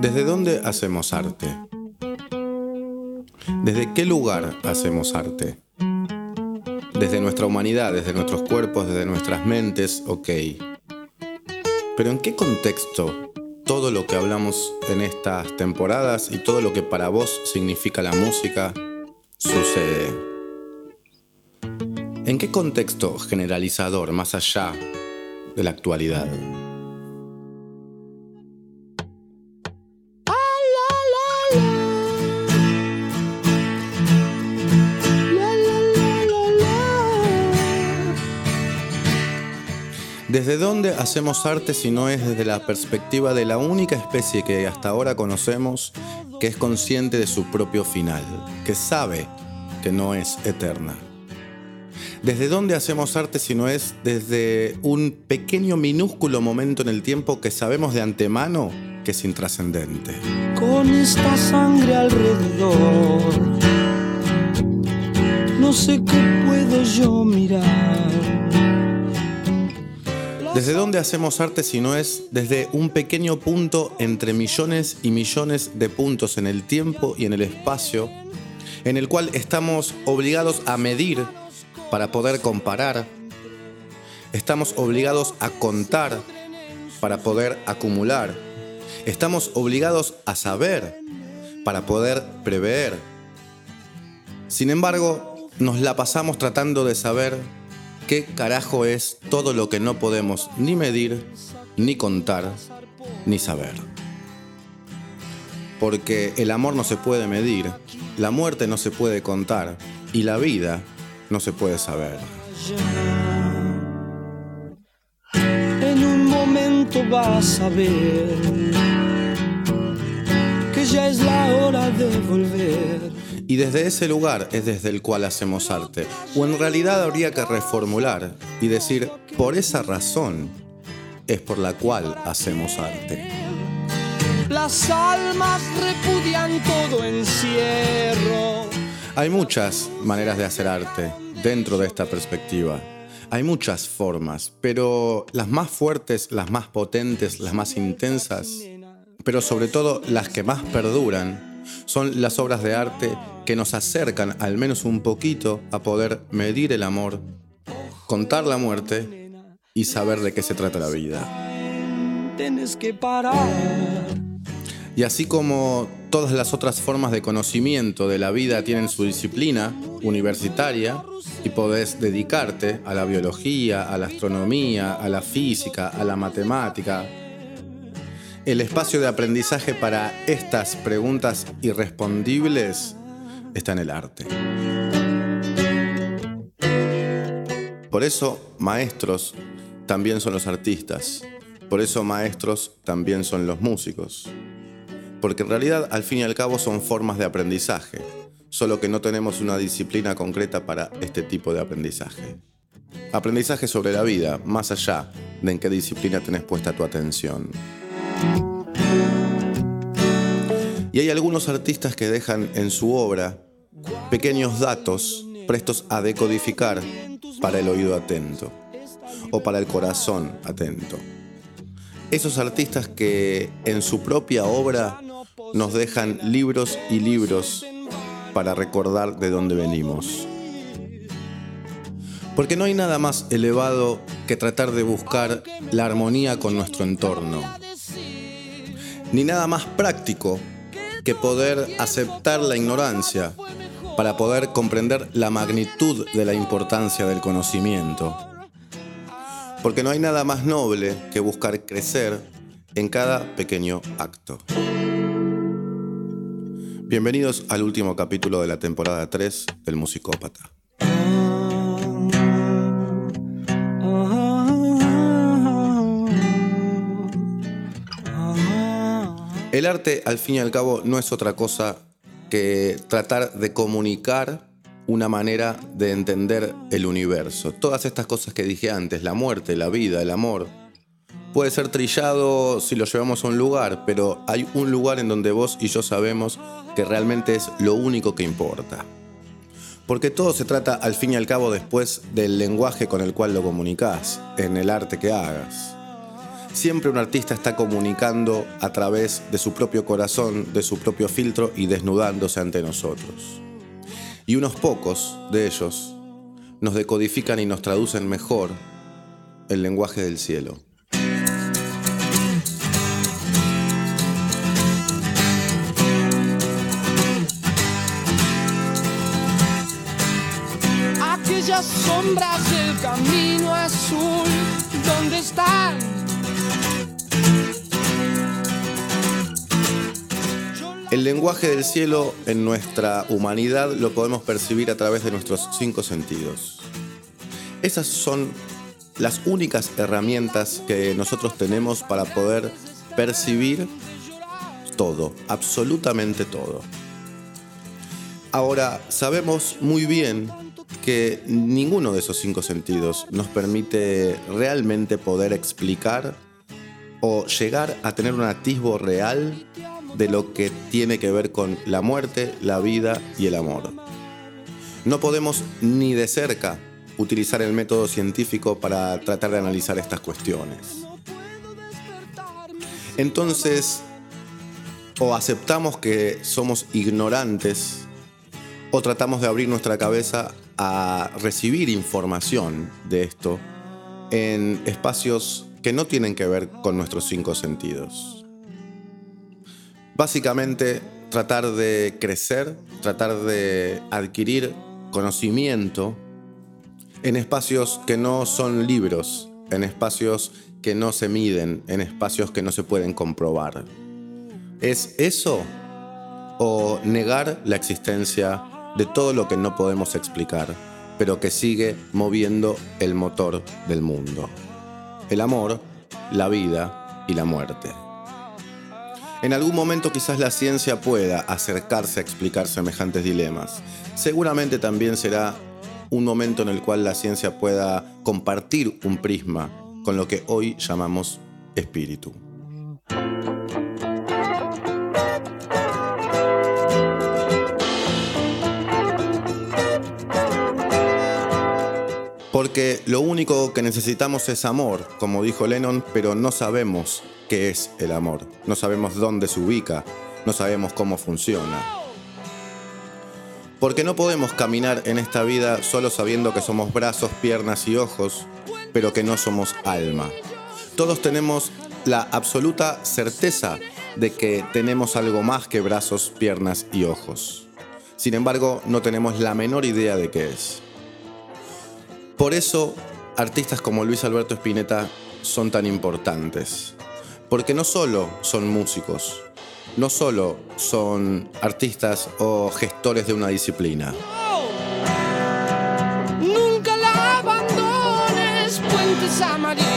¿Desde dónde hacemos arte? ¿Desde qué lugar hacemos arte? Desde nuestra humanidad, desde nuestros cuerpos, desde nuestras mentes, ok. Pero ¿en qué contexto todo lo que hablamos en estas temporadas y todo lo que para vos significa la música sucede? ¿En qué contexto generalizador, más allá de la actualidad? Hacemos arte si no es desde la perspectiva de la única especie que hasta ahora conocemos que es consciente de su propio final, que sabe que no es eterna? ¿Desde dónde hacemos arte si no es desde un pequeño minúsculo momento en el tiempo que sabemos de antemano que es intrascendente? Con esta sangre alrededor, no sé qué puedo yo mirar ¿Desde dónde hacemos arte si no es desde un pequeño punto entre millones y millones de puntos en el tiempo y en el espacio, en el cual estamos obligados a medir para poder comparar, estamos obligados a contar para poder acumular, estamos obligados a saber para poder prever. Sin embargo, nos la pasamos tratando de saber ¿Qué carajo es todo lo que no podemos ni medir, ni contar, ni saber? Porque el amor no se puede medir, la muerte no se puede contar y la vida no se puede saber. En un momento vas a ver que ya es la hora de volver y desde ese lugar es desde el cual hacemos arte. O en realidad habría que reformular y decir, por esa razón es por la cual hacemos arte. Las almas repudian todo encierro. Hay muchas maneras de hacer arte dentro de esta perspectiva. Hay muchas formas, pero las más fuertes, las más potentes, las más intensas, pero sobre todo las que más perduran, son las obras de arte que nos acercan al menos un poquito a poder medir el amor, contar la muerte y saber de qué se trata la vida. que parar. Y así como todas las otras formas de conocimiento de la vida tienen su disciplina universitaria y podés dedicarte a la biología, a la astronomía, a la física, a la matemática, el espacio de aprendizaje para estas preguntas irrespondibles está en el arte. Por eso, maestros también son los artistas. Por eso, maestros también son los músicos. Porque en realidad, al fin y al cabo, son formas de aprendizaje, solo que no tenemos una disciplina concreta para este tipo de aprendizaje. Aprendizaje sobre la vida, más allá de en qué disciplina tenés puesta tu atención. Y hay algunos artistas que dejan en su obra pequeños datos prestos a decodificar para el oído atento o para el corazón atento. Esos artistas que en su propia obra nos dejan libros y libros para recordar de dónde venimos. Porque no hay nada más elevado que tratar de buscar la armonía con nuestro entorno ni nada más práctico que poder aceptar la ignorancia para poder comprender la magnitud de la importancia del conocimiento. Porque no hay nada más noble que buscar crecer en cada pequeño acto. Bienvenidos al último capítulo de la temporada 3 del Musicópata. El arte, al fin y al cabo, no es otra cosa que tratar de comunicar una manera de entender el universo. Todas estas cosas que dije antes, la muerte, la vida, el amor, puede ser trillado si lo llevamos a un lugar, pero hay un lugar en donde vos y yo sabemos que realmente es lo único que importa. Porque todo se trata al fin y al cabo después del lenguaje con el cual lo comunicas, en el arte que hagas. Siempre un artista está comunicando a través de su propio corazón, de su propio filtro y desnudándose ante nosotros. Y unos pocos de ellos nos decodifican y nos traducen mejor el lenguaje del cielo. Aquellas sombras del camino azul, ¿dónde están? El lenguaje del cielo en nuestra humanidad lo podemos percibir a través de nuestros cinco sentidos. Esas son las únicas herramientas que nosotros tenemos para poder percibir todo, absolutamente todo. Ahora, sabemos muy bien que ninguno de esos cinco sentidos nos permite realmente poder explicar o llegar a tener un atisbo real de lo que tiene que ver con la muerte, la vida y el amor. No podemos ni de cerca utilizar el método científico para tratar de analizar estas cuestiones. Entonces, o aceptamos que somos ignorantes, o tratamos de abrir nuestra cabeza a recibir información de esto en espacios que no tienen que ver con nuestros cinco sentidos. Básicamente, tratar de crecer, tratar de adquirir conocimiento en espacios que no son libros, en espacios que no se miden, en espacios que no se pueden comprobar. ¿Es eso o negar la existencia de todo lo que no podemos explicar, pero que sigue moviendo el motor del mundo? El amor, la vida y la muerte. En algún momento quizás la ciencia pueda acercarse a explicar semejantes dilemas. Seguramente también será un momento en el cual la ciencia pueda compartir un prisma con lo que hoy llamamos espíritu. Porque lo único que necesitamos es amor, como dijo Lennon, pero no sabemos qué es el amor, no sabemos dónde se ubica, no sabemos cómo funciona. Porque no podemos caminar en esta vida solo sabiendo que somos brazos, piernas y ojos, pero que no somos alma. Todos tenemos la absoluta certeza de que tenemos algo más que brazos, piernas y ojos. Sin embargo, no tenemos la menor idea de qué es. Por eso, artistas como Luis Alberto Spinetta son tan importantes. Porque no solo son músicos, no solo son artistas o gestores de una disciplina. Nunca la abandones, puentes amarillos.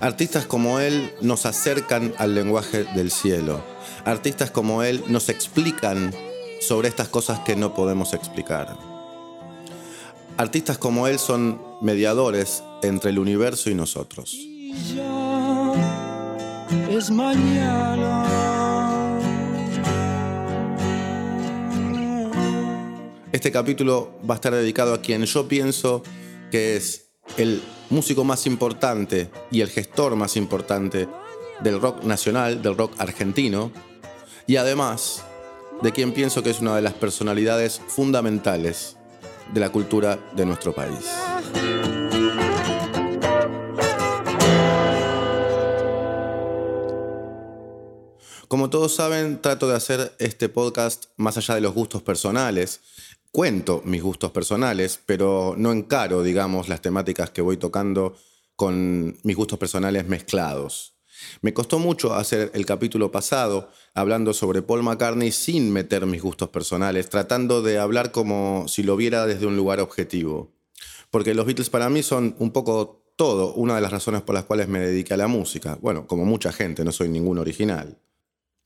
Artistas como él nos acercan al lenguaje del cielo. Artistas como él nos explican sobre estas cosas que no podemos explicar. Artistas como él son mediadores entre el universo y nosotros. Es mañana. Este capítulo va a estar dedicado a quien yo pienso que es el músico más importante y el gestor más importante del rock nacional, del rock argentino, y además de quien pienso que es una de las personalidades fundamentales de la cultura de nuestro país. Como todos saben, trato de hacer este podcast más allá de los gustos personales. Cuento mis gustos personales, pero no encaro, digamos, las temáticas que voy tocando con mis gustos personales mezclados. Me costó mucho hacer el capítulo pasado hablando sobre Paul McCartney sin meter mis gustos personales, tratando de hablar como si lo viera desde un lugar objetivo. Porque los Beatles para mí son un poco todo, una de las razones por las cuales me dediqué a la música. Bueno, como mucha gente, no soy ningún original.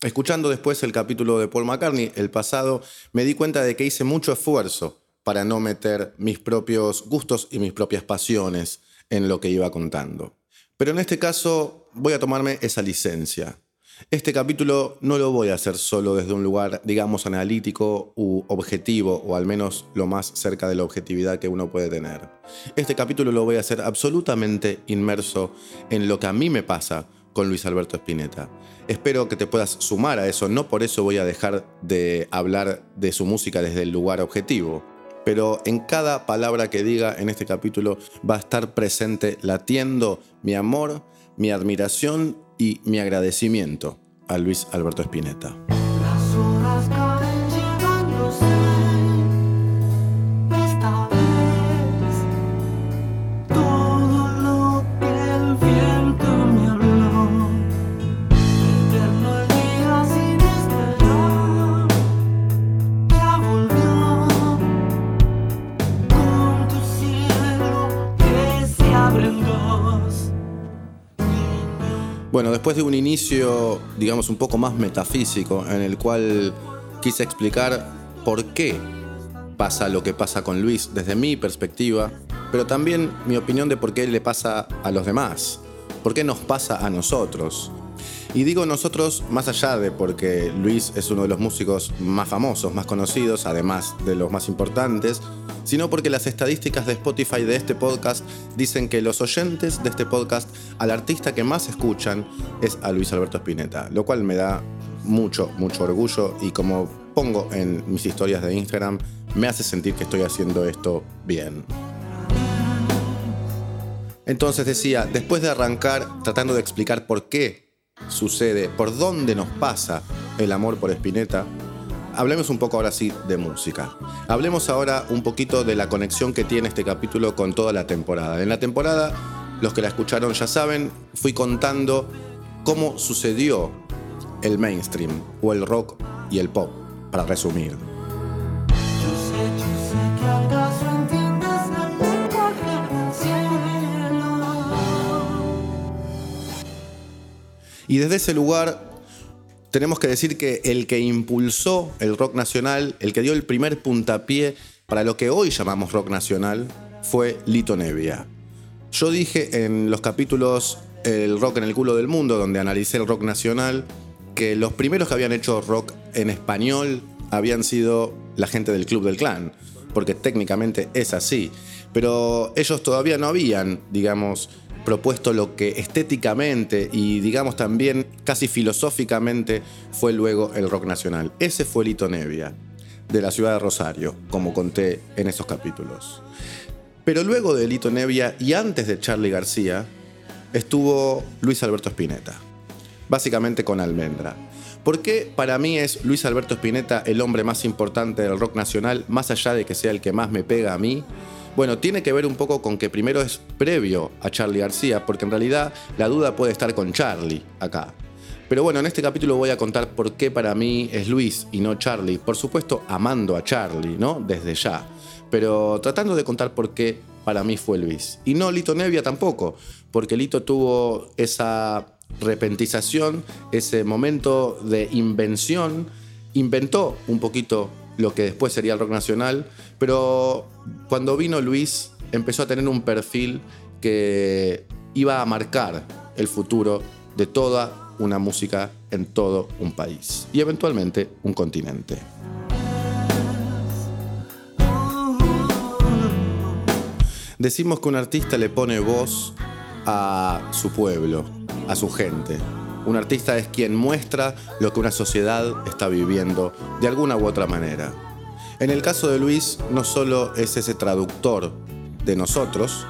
Escuchando después el capítulo de Paul McCartney, el pasado, me di cuenta de que hice mucho esfuerzo para no meter mis propios gustos y mis propias pasiones en lo que iba contando. Pero en este caso voy a tomarme esa licencia. Este capítulo no lo voy a hacer solo desde un lugar, digamos, analítico u objetivo, o al menos lo más cerca de la objetividad que uno puede tener. Este capítulo lo voy a hacer absolutamente inmerso en lo que a mí me pasa con Luis Alberto Spinetta. Espero que te puedas sumar a eso, no por eso voy a dejar de hablar de su música desde el lugar objetivo, pero en cada palabra que diga en este capítulo va a estar presente latiendo mi amor, mi admiración y mi agradecimiento a Luis Alberto Spinetta. Bueno, después de un inicio, digamos, un poco más metafísico, en el cual quise explicar por qué pasa lo que pasa con Luis desde mi perspectiva, pero también mi opinión de por qué le pasa a los demás, por qué nos pasa a nosotros. Y digo nosotros más allá de porque Luis es uno de los músicos más famosos, más conocidos, además de los más importantes, sino porque las estadísticas de Spotify de este podcast dicen que los oyentes de este podcast al artista que más escuchan es a Luis Alberto Spinetta, lo cual me da mucho, mucho orgullo y como pongo en mis historias de Instagram, me hace sentir que estoy haciendo esto bien. Entonces decía, después de arrancar tratando de explicar por qué sucede, por dónde nos pasa el amor por Spinetta, hablemos un poco ahora sí de música. Hablemos ahora un poquito de la conexión que tiene este capítulo con toda la temporada. En la temporada, los que la escucharon ya saben, fui contando cómo sucedió el mainstream o el rock y el pop, para resumir. Y desde ese lugar tenemos que decir que el que impulsó el rock nacional, el que dio el primer puntapié para lo que hoy llamamos rock nacional, fue Lito Nevia. Yo dije en los capítulos El rock en el culo del mundo, donde analicé el rock nacional, que los primeros que habían hecho rock en español habían sido la gente del Club del Clan, porque técnicamente es así. Pero ellos todavía no habían, digamos, propuesto lo que estéticamente y digamos también casi filosóficamente fue luego el rock nacional. Ese fue Lito Nevia, de la ciudad de Rosario, como conté en esos capítulos. Pero luego de Lito Nevia y antes de Charlie García, estuvo Luis Alberto Spinetta, básicamente con Almendra. ¿Por qué para mí es Luis Alberto Spinetta el hombre más importante del rock nacional, más allá de que sea el que más me pega a mí? Bueno, tiene que ver un poco con que primero es previo a Charlie García, porque en realidad la duda puede estar con Charlie acá. Pero bueno, en este capítulo voy a contar por qué para mí es Luis y no Charlie. Por supuesto, amando a Charlie, ¿no? Desde ya. Pero tratando de contar por qué para mí fue Luis. Y no Lito Nevia tampoco, porque Lito tuvo esa repentización, ese momento de invención, inventó un poquito lo que después sería el rock nacional, pero cuando vino Luis empezó a tener un perfil que iba a marcar el futuro de toda una música en todo un país y eventualmente un continente. Decimos que un artista le pone voz a su pueblo, a su gente, un artista es quien muestra lo que una sociedad está viviendo de alguna u otra manera. En el caso de Luis, no solo es ese traductor de nosotros,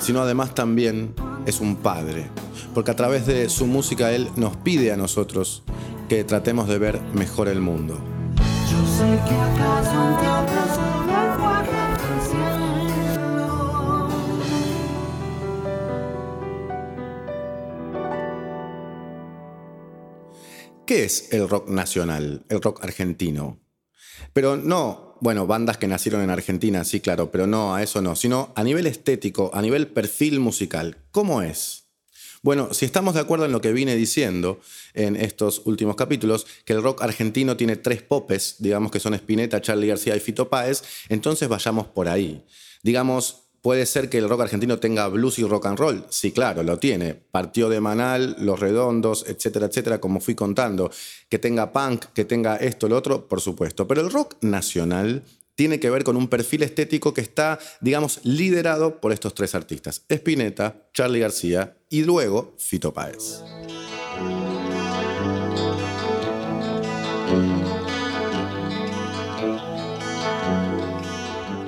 sino además también es un padre, porque a través de su música él nos pide a nosotros que tratemos de ver mejor el mundo. ¿Qué es el rock nacional, el rock argentino? Pero no, bueno, bandas que nacieron en Argentina, sí, claro, pero no, a eso no, sino a nivel estético, a nivel perfil musical. ¿Cómo es? Bueno, si estamos de acuerdo en lo que vine diciendo en estos últimos capítulos, que el rock argentino tiene tres popes, digamos que son Spinetta, Charlie García y Fito Páez, entonces vayamos por ahí. Digamos, puede ser que el rock argentino tenga blues y rock and roll. Sí, claro, lo tiene. Partió de Manal, Los Redondos, etcétera, etcétera, como fui contando. Que tenga punk, que tenga esto, lo otro, por supuesto. Pero el rock nacional tiene que ver con un perfil estético que está, digamos, liderado por estos tres artistas. Spinetta, Charlie García y luego Fito Páez.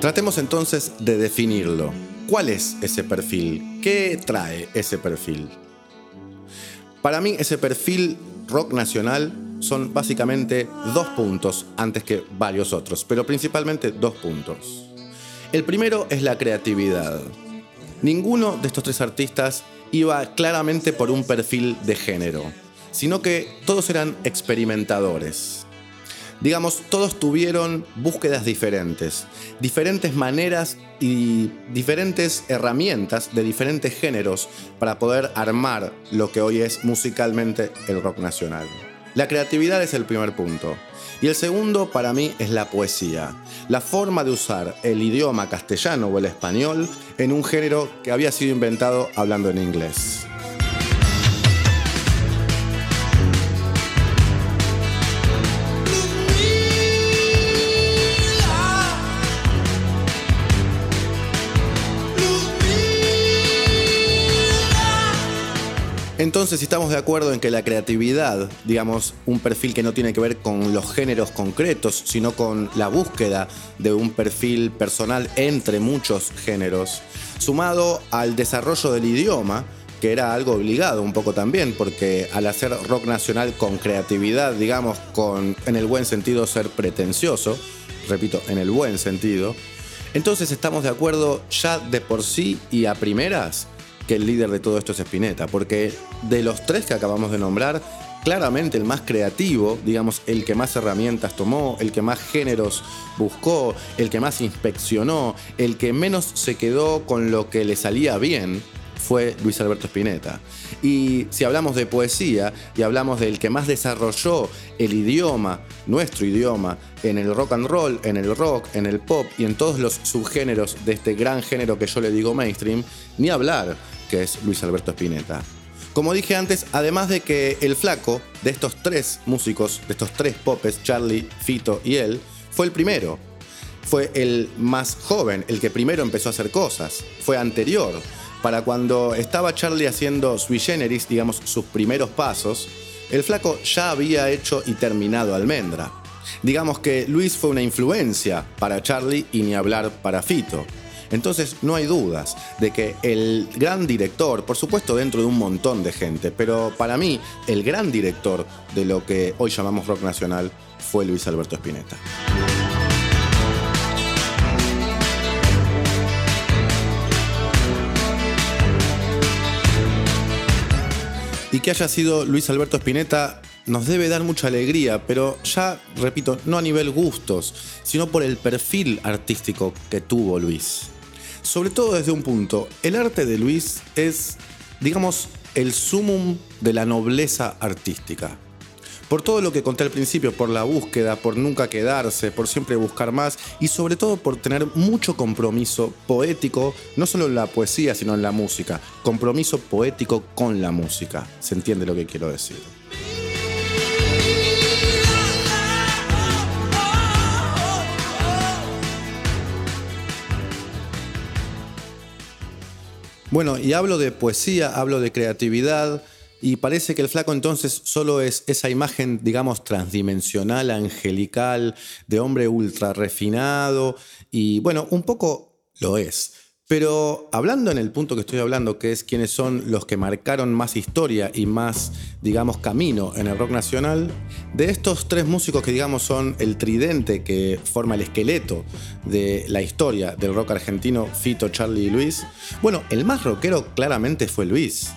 Tratemos entonces de definirlo. ¿Cuál es ese perfil? ¿Qué trae ese perfil? Para mí ese perfil rock nacional son básicamente dos puntos antes que varios otros, pero principalmente dos puntos. El primero es la creatividad. Ninguno de estos tres artistas iba claramente por un perfil de género, sino que todos eran experimentadores digamos, todos tuvieron búsquedas diferentes, diferentes maneras y diferentes herramientas de diferentes géneros para poder armar lo que hoy es musicalmente el rock nacional. La creatividad es el primer punto. Y el segundo para mí es la poesía, la forma de usar el idioma castellano o el español en un género que había sido inventado hablando en inglés. Entonces, si estamos de acuerdo en que la creatividad, digamos, un perfil que no tiene que ver con los géneros concretos, sino con la búsqueda de un perfil personal entre muchos géneros, sumado al desarrollo del idioma, que era algo obligado un poco también, porque al hacer rock nacional con creatividad, digamos, con en el buen sentido ser pretencioso, repito, en el buen sentido, entonces estamos de acuerdo ya de por sí y a primeras que el líder de todo esto es Spinetta, porque de los tres que acabamos de nombrar, claramente el más creativo, digamos, el que más herramientas tomó, el que más géneros buscó, el que más inspeccionó, el que menos se quedó con lo que le salía bien, fue Luis Alberto Spinetta. Y si hablamos de poesía y hablamos del que más desarrolló el idioma, nuestro idioma, en el rock and roll, en el rock, en el pop y en todos los subgéneros de este gran género que yo le digo mainstream, ni hablar que es Luis Alberto Spinetta. Como dije antes, además de que el flaco de estos tres músicos, de estos tres popes, Charlie, Fito y él, fue el primero. Fue el más joven, el que primero empezó a hacer cosas. Fue anterior. Para cuando estaba Charlie haciendo sui generis, digamos, sus primeros pasos, el flaco ya había hecho y terminado Almendra. Digamos que Luis fue una influencia para Charlie y ni hablar para Fito. Entonces no hay dudas de que el gran director, por supuesto dentro de un montón de gente, pero para mí el gran director de lo que hoy llamamos rock nacional fue Luis Alberto Spinetta. Y que haya sido Luis Alberto Spinetta nos debe dar mucha alegría, pero ya, repito, no a nivel gustos, sino por el perfil artístico que tuvo Luis sobre todo desde un punto. El arte de Luis es, digamos, el sumum de la nobleza artística. Por todo lo que conté al principio, por la búsqueda, por nunca quedarse, por siempre buscar más y sobre todo por tener mucho compromiso poético, no solo en la poesía, sino en la música. Compromiso poético con la música. ¿Se entiende lo que quiero decir? Bueno, y hablo de poesía, hablo de creatividad, y parece que el flaco entonces solo es esa imagen, digamos, transdimensional, angelical, de hombre ultra refinado, y bueno, un poco lo es. Pero hablando en el punto que estoy hablando, que es quiénes son los que marcaron más historia y más, digamos, camino en el rock nacional, de estos tres músicos que, digamos, son el tridente que forma el esqueleto de la historia del rock argentino, Fito, Charlie y Luis, bueno, el más rockero claramente fue Luis.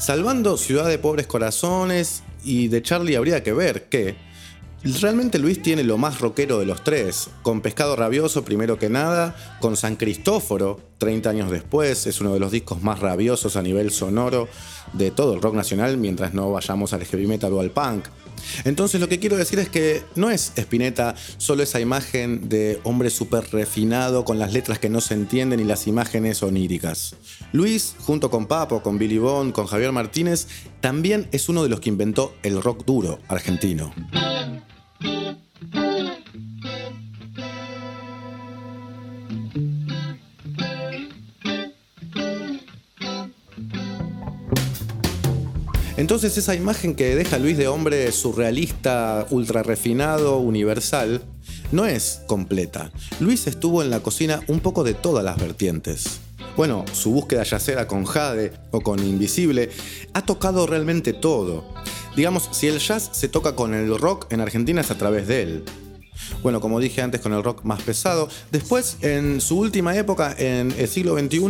Salvando Ciudad de Pobres Corazones y de Charlie habría que ver que Realmente Luis tiene lo más rockero de los tres, con Pescado Rabioso primero que nada, con San Cristóforo 30 años después, es uno de los discos más rabiosos a nivel sonoro de todo el rock nacional, mientras no vayamos al heavy metal o al punk. Entonces lo que quiero decir es que no es Spinetta solo esa imagen de hombre súper refinado con las letras que no se entienden y las imágenes oníricas. Luis, junto con Papo, con Billy Bond, con Javier Martínez, también es uno de los que inventó el rock duro argentino. Entonces esa imagen que deja Luis de hombre surrealista, ultra refinado, universal, no es completa. Luis estuvo en la cocina un poco de todas las vertientes. Bueno, su búsqueda yacera con Jade o con Invisible ha tocado realmente todo. Digamos, si el jazz se toca con el rock en Argentina es a través de él. Bueno, como dije antes, con el rock más pesado. Después, en su última época, en el siglo XXI,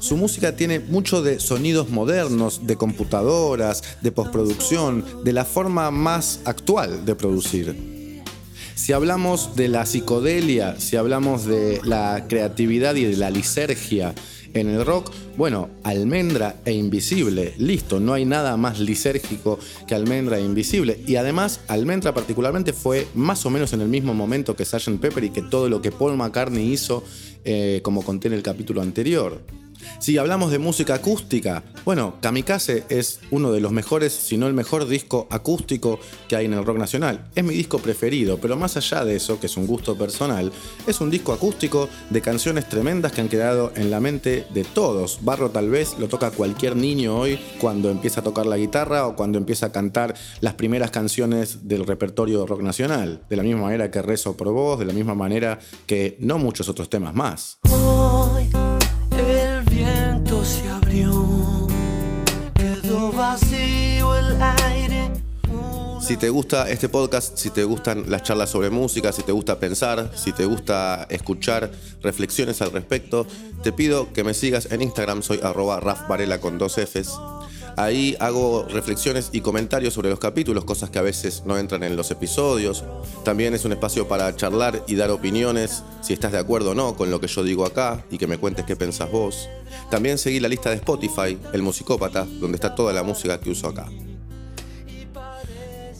su música tiene mucho de sonidos modernos, de computadoras, de postproducción, de la forma más actual de producir. Si hablamos de la psicodelia, si hablamos de la creatividad y de la lisergia, en el rock, bueno, Almendra e Invisible, listo, no hay nada más lisérgico que Almendra e Invisible. Y además, Almendra particularmente fue más o menos en el mismo momento que Sgt. Pepper y que todo lo que Paul McCartney hizo, eh, como conté en el capítulo anterior. Si hablamos de música acústica, bueno, Kamikaze es uno de los mejores, si no el mejor disco acústico que hay en el rock nacional. Es mi disco preferido, pero más allá de eso, que es un gusto personal, es un disco acústico de canciones tremendas que han quedado en la mente de todos. Barro tal vez lo toca cualquier niño hoy cuando empieza a tocar la guitarra o cuando empieza a cantar las primeras canciones del repertorio rock nacional. De la misma manera que Rezo por Vos, de la misma manera que no muchos otros temas más. Si te gusta este podcast, si te gustan las charlas sobre música, si te gusta pensar, si te gusta escuchar reflexiones al respecto, te pido que me sigas en Instagram, soy arroba Varela con dos Fs. Ahí hago reflexiones y comentarios sobre los capítulos, cosas que a veces no entran en los episodios. También es un espacio para charlar y dar opiniones, si estás de acuerdo o no con lo que yo digo acá y que me cuentes qué pensás vos. También seguí la lista de Spotify, El Musicópata, donde está toda la música que uso acá.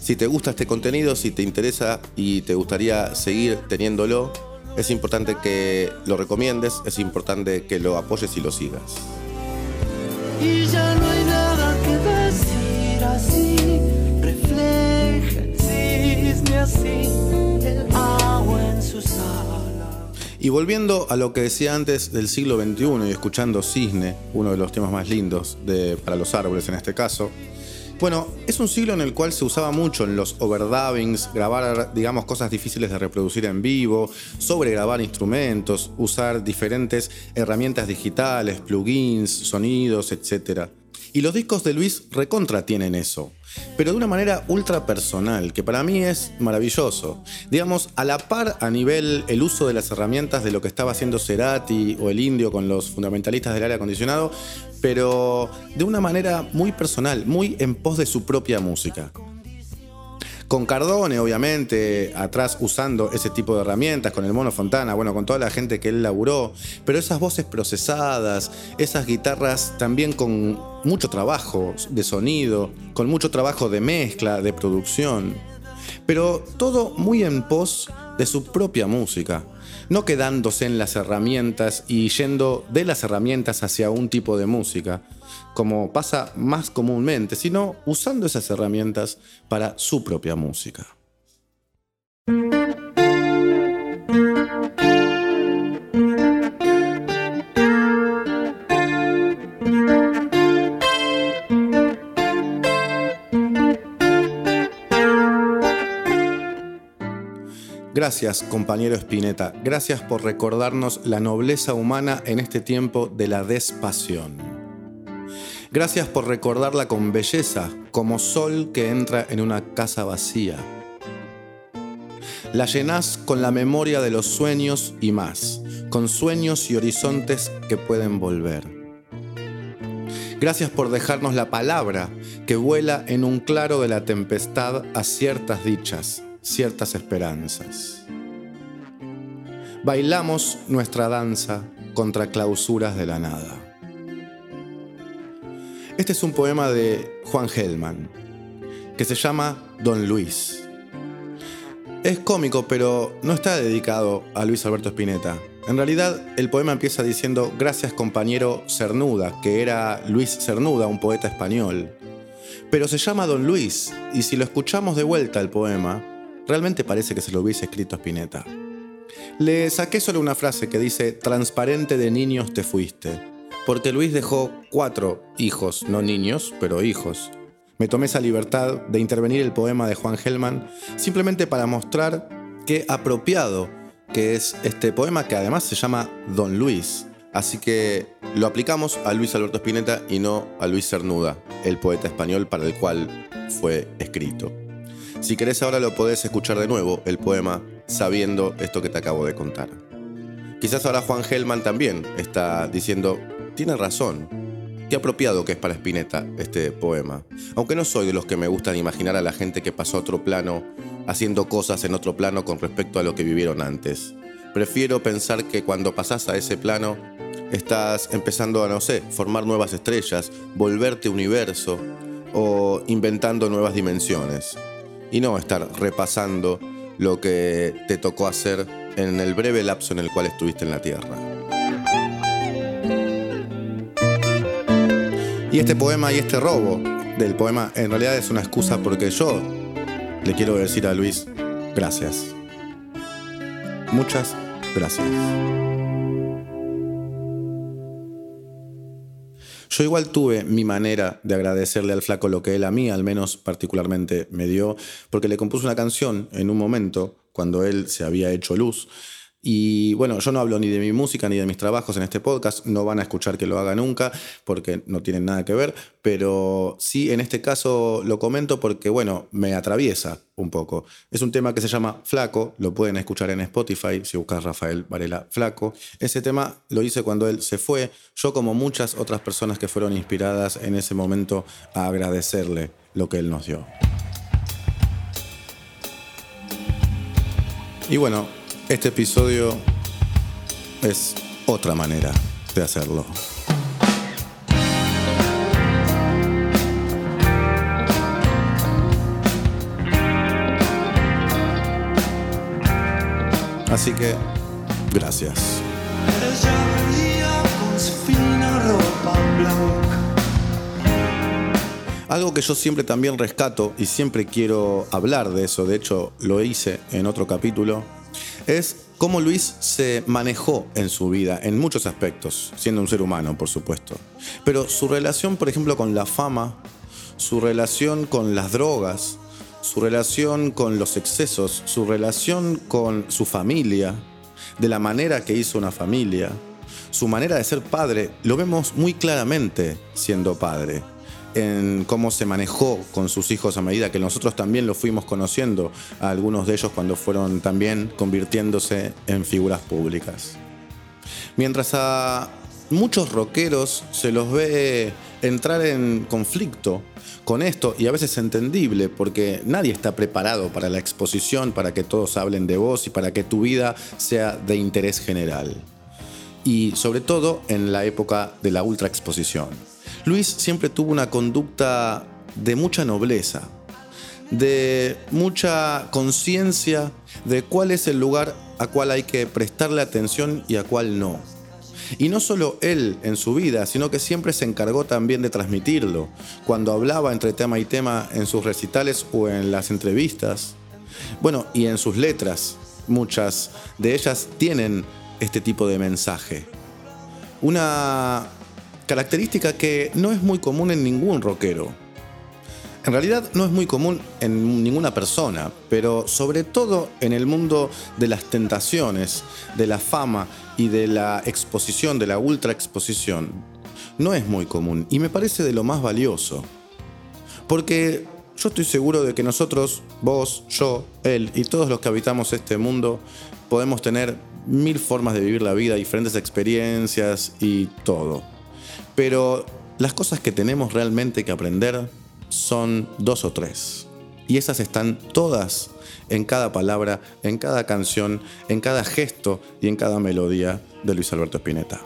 Si te gusta este contenido, si te interesa y te gustaría seguir teniéndolo, es importante que lo recomiendes, es importante que lo apoyes y lo sigas. Y volviendo a lo que decía antes del siglo XXI y escuchando Cisne, uno de los temas más lindos de, para los árboles en este caso, bueno, es un siglo en el cual se usaba mucho en los overdubbings, grabar, digamos, cosas difíciles de reproducir en vivo, sobregrabar instrumentos, usar diferentes herramientas digitales, plugins, sonidos, etc. Y los discos de Luis recontra tienen eso, pero de una manera ultra personal, que para mí es maravilloso. Digamos, a la par a nivel el uso de las herramientas de lo que estaba haciendo Cerati o el Indio con los fundamentalistas del aire acondicionado, pero de una manera muy personal, muy en pos de su propia música. Con Cardone, obviamente, atrás usando ese tipo de herramientas, con el Mono Fontana, bueno, con toda la gente que él laburó, pero esas voces procesadas, esas guitarras también con mucho trabajo de sonido, con mucho trabajo de mezcla, de producción, pero todo muy en pos de su propia música, no quedándose en las herramientas y yendo de las herramientas hacia un tipo de música, como pasa más comúnmente, sino usando esas herramientas para su propia música. Gracias, compañero Spinetta. Gracias por recordarnos la nobleza humana en este tiempo de la despasión. Gracias por recordarla con belleza, como sol que entra en una casa vacía. La llenás con la memoria de los sueños y más, con sueños y horizontes que pueden volver. Gracias por dejarnos la palabra que vuela en un claro de la tempestad a ciertas dichas, ciertas esperanzas. Bailamos nuestra danza contra clausuras de la nada. Este es un poema de Juan Hellman. que se llama Don Luis. Es cómico, pero no está dedicado a Luis Alberto Spinetta. En realidad, el poema empieza diciendo Gracias compañero Cernuda, que era Luis Cernuda, un poeta español. Pero se llama Don Luis, y si lo escuchamos de vuelta el poema, realmente parece que se lo hubiese escrito Spinetta. Le saqué solo una frase que dice Transparente de niños te fuiste, porque Luis dejó cuatro hijos, no niños, pero hijos. Me tomé esa libertad de intervenir el poema de Juan Gelman simplemente para mostrar qué apropiado que es este poema que además se llama Don Luis. Así que lo aplicamos a Luis Alberto Spinetta y no a Luis Cernuda, el poeta español para el cual fue escrito. Si querés ahora lo podés escuchar de nuevo, el poema, sabiendo esto que te acabo de contar. Quizás ahora Juan Gelman también está diciendo, tiene razón, qué apropiado que es para Spinetta este poema. Aunque no soy de los que me gustan imaginar a la gente que pasó a otro plano haciendo cosas en otro plano con respecto a lo que vivieron antes. Prefiero pensar que cuando pasás a ese plano, estás empezando a, no sé, formar nuevas estrellas, volverte universo o inventando nuevas dimensiones. Y no estar repasando lo que te tocó hacer en el breve lapso en el cual estuviste en la Tierra. Y este poema y este robo del poema en realidad es una excusa porque yo le quiero decir a Luis, gracias. Muchas gracias. Yo igual tuve mi manera de agradecerle al flaco lo que él a mí, al menos particularmente, me dio, porque le compuse una canción en un momento, cuando él se había hecho luz, y bueno, yo no hablo ni de mi música ni de mis trabajos en este podcast, no van a escuchar que lo haga nunca porque no tienen nada que ver, pero sí en este caso lo comento porque bueno, me atraviesa un poco. Es un tema que se llama Flaco, lo pueden escuchar en Spotify si buscas Rafael Varela Flaco. Ese tema lo hice cuando él se fue, yo como muchas otras personas que fueron inspiradas en ese momento a agradecerle lo que él nos dio. Y bueno, este episodio es otra manera de hacerlo. Así que, gracias. Algo que yo siempre también rescato y siempre quiero hablar de eso, de hecho lo hice en otro capítulo, es cómo Luis se manejó en su vida, en muchos aspectos, siendo un ser humano, por supuesto. Pero su relación, por ejemplo, con la fama, su relación con las drogas, su relación con los excesos, su relación con su familia, de la manera que hizo una familia, su manera de ser padre, lo vemos muy claramente siendo padre en cómo se manejó con sus hijos a medida que nosotros también lo fuimos conociendo, a algunos de ellos cuando fueron también convirtiéndose en figuras públicas. Mientras a muchos rockeros se los ve entrar en conflicto con esto, y a veces es entendible, porque nadie está preparado para la exposición, para que todos hablen de vos y para que tu vida sea de interés general. Y sobre todo en la época de la ultra exposición. Luis siempre tuvo una conducta de mucha nobleza, de mucha conciencia de cuál es el lugar a cual hay que prestarle atención y a cuál no. Y no solo él en su vida, sino que siempre se encargó también de transmitirlo, cuando hablaba entre tema y tema en sus recitales o en las entrevistas. Bueno, y en sus letras, muchas de ellas tienen este tipo de mensaje. Una característica que no es muy común en ningún rockero. En realidad no es muy común en ninguna persona, pero sobre todo en el mundo de las tentaciones, de la fama y de la exposición, de la ultra exposición, no es muy común y me parece de lo más valioso. Porque yo estoy seguro de que nosotros, vos, yo, él y todos los que habitamos este mundo, podemos tener mil formas de vivir la vida, diferentes experiencias y todo. Pero las cosas que tenemos realmente que aprender son dos o tres. Y esas están todas en cada palabra, en cada canción, en cada gesto y en cada melodía de Luis Alberto Spinetta.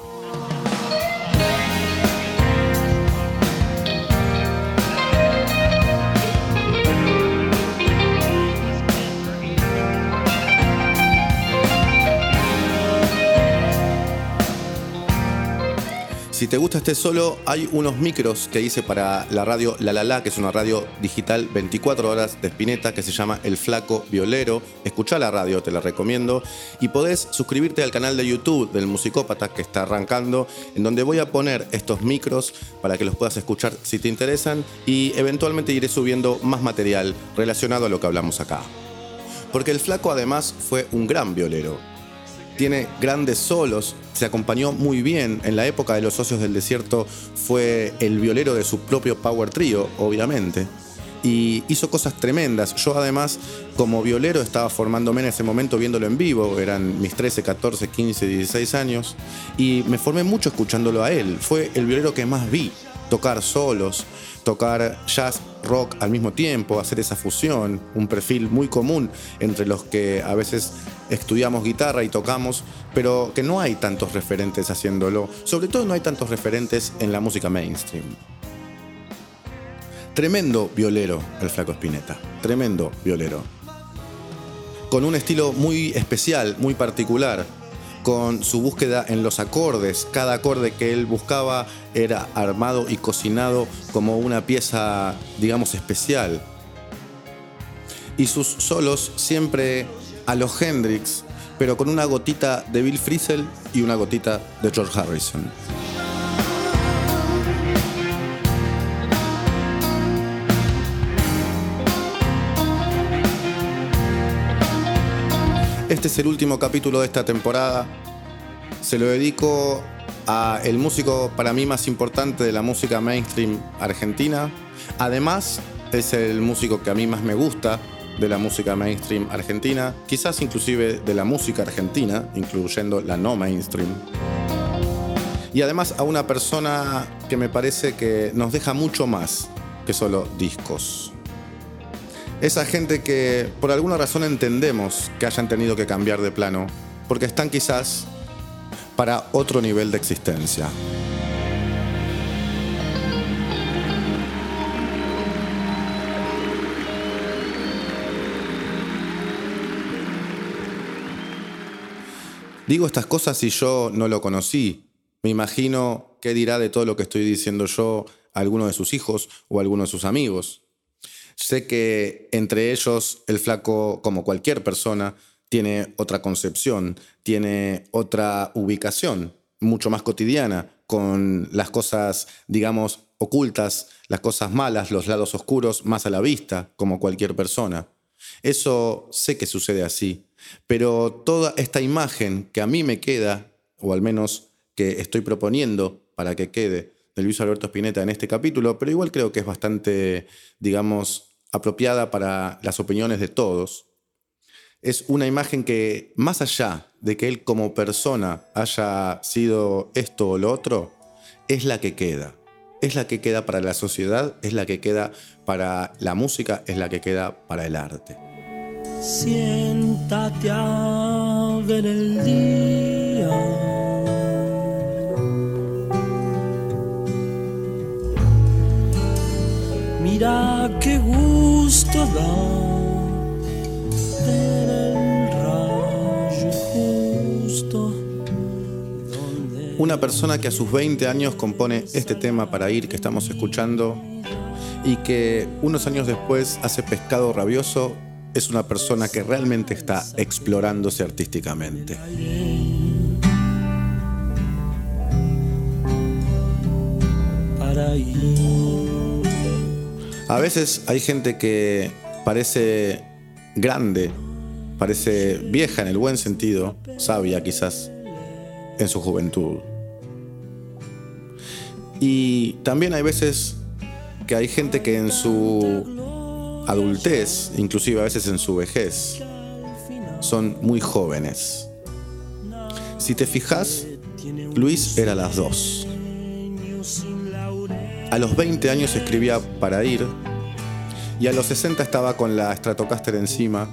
Si te gusta este solo, hay unos micros que hice para la radio La La La, que es una radio digital 24 horas de Spinetta que se llama El Flaco Violero. Escucha la radio, te la recomiendo. Y podés suscribirte al canal de YouTube del Musicópata que está arrancando, en donde voy a poner estos micros para que los puedas escuchar si te interesan y eventualmente iré subiendo más material relacionado a lo que hablamos acá. Porque el Flaco además fue un gran violero tiene grandes solos, se acompañó muy bien. En la época de los socios del desierto fue el violero de su propio Power Trio, obviamente. Y hizo cosas tremendas. Yo además, como violero, estaba formándome en ese momento viéndolo en vivo. Eran mis 13, 14, 15, 16 años. Y me formé mucho escuchándolo a él. Fue el violero que más vi tocar solos, tocar jazz rock al mismo tiempo, hacer esa fusión, un perfil muy común entre los que a veces estudiamos guitarra y tocamos, pero que no hay tantos referentes haciéndolo, sobre todo no hay tantos referentes en la música mainstream. Tremendo violero el flaco Spinetta, tremendo violero. Con un estilo muy especial, muy particular, con su búsqueda en los acordes. Cada acorde que él buscaba era armado y cocinado como una pieza, digamos, especial. Y sus solos siempre a los Hendrix, pero con una gotita de Bill Frisell y una gotita de George Harrison. Este es el último capítulo de esta temporada. Se lo dedico a el músico para mí más importante de la música mainstream argentina. Además, es el músico que a mí más me gusta de la música mainstream argentina, quizás inclusive de la música argentina, incluyendo la no mainstream. Y además a una persona que me parece que nos deja mucho más que solo discos. Esa gente que por alguna razón entendemos que hayan tenido que cambiar de plano, porque están quizás para otro nivel de existencia. Digo estas cosas si yo no lo conocí. Me imagino qué dirá de todo lo que estoy diciendo yo a alguno de sus hijos o alguno de sus amigos. Sé que entre ellos el flaco, como cualquier persona, tiene otra concepción, tiene otra ubicación, mucho más cotidiana, con las cosas, digamos, ocultas, las cosas malas, los lados oscuros más a la vista, como cualquier persona. Eso sé que sucede así, pero toda esta imagen que a mí me queda, o al menos que estoy proponiendo para que quede, de Luis Alberto Spinetta en este capítulo, pero igual creo que es bastante, digamos, apropiada para las opiniones de todos, es una imagen que, más allá de que él como persona haya sido esto o lo otro, es la que queda. Es la que queda para la sociedad, es la que queda para la música, es la que queda para el arte. Siéntate a ver el día Mira qué gusto da el rayo justo. Una persona que a sus 20 años compone este tema para ir que estamos escuchando y que unos años después hace Pescado Rabioso es una persona que realmente está explorándose artísticamente. Para ir. A veces hay gente que parece grande, parece vieja en el buen sentido, sabia quizás, en su juventud. Y también hay veces que hay gente que en su adultez, inclusive a veces en su vejez, son muy jóvenes. Si te fijas, Luis era las dos. A los 20 años escribía para ir y a los 60 estaba con la Stratocaster encima,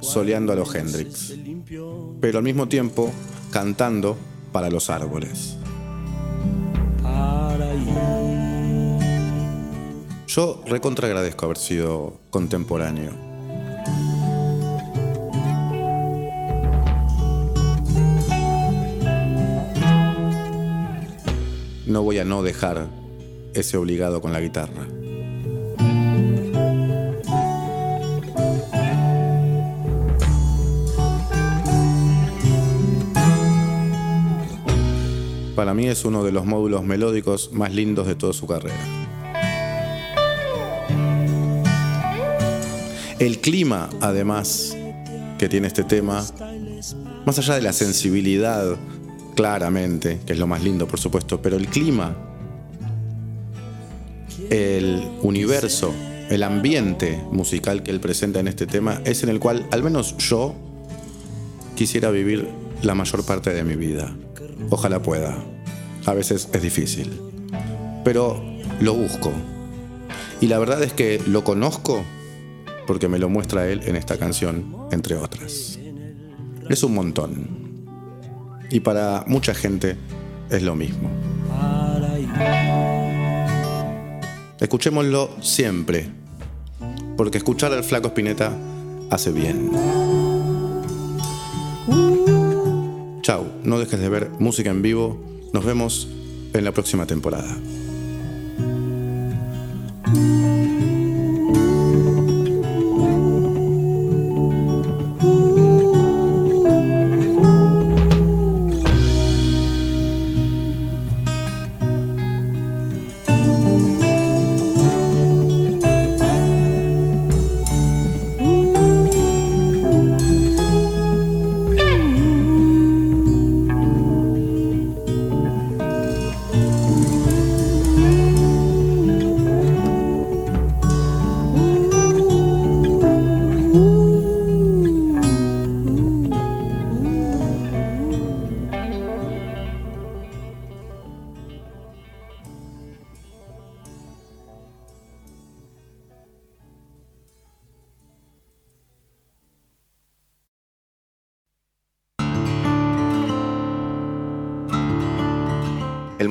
soleando a los Hendrix, pero al mismo tiempo cantando para los árboles. Yo recontra agradezco haber sido contemporáneo. no voy a no dejar ese obligado con la guitarra. Para mí es uno de los módulos melódicos más lindos de toda su carrera. El clima, además, que tiene este tema, más allá de la sensibilidad, claramente, que es lo más lindo, por supuesto, pero el clima, el universo, el ambiente musical que él presenta en este tema es en el cual, al menos yo, quisiera vivir la mayor parte de mi vida. Ojalá pueda. A veces es difícil. Pero lo busco. Y la verdad es que lo conozco porque me lo muestra él en esta canción, entre otras. Es un montón. Y para mucha gente es lo mismo. Escuchémoslo siempre, porque escuchar al flaco Spinetta hace bien. Chau, no dejes de ver música en vivo. Nos vemos en la próxima temporada.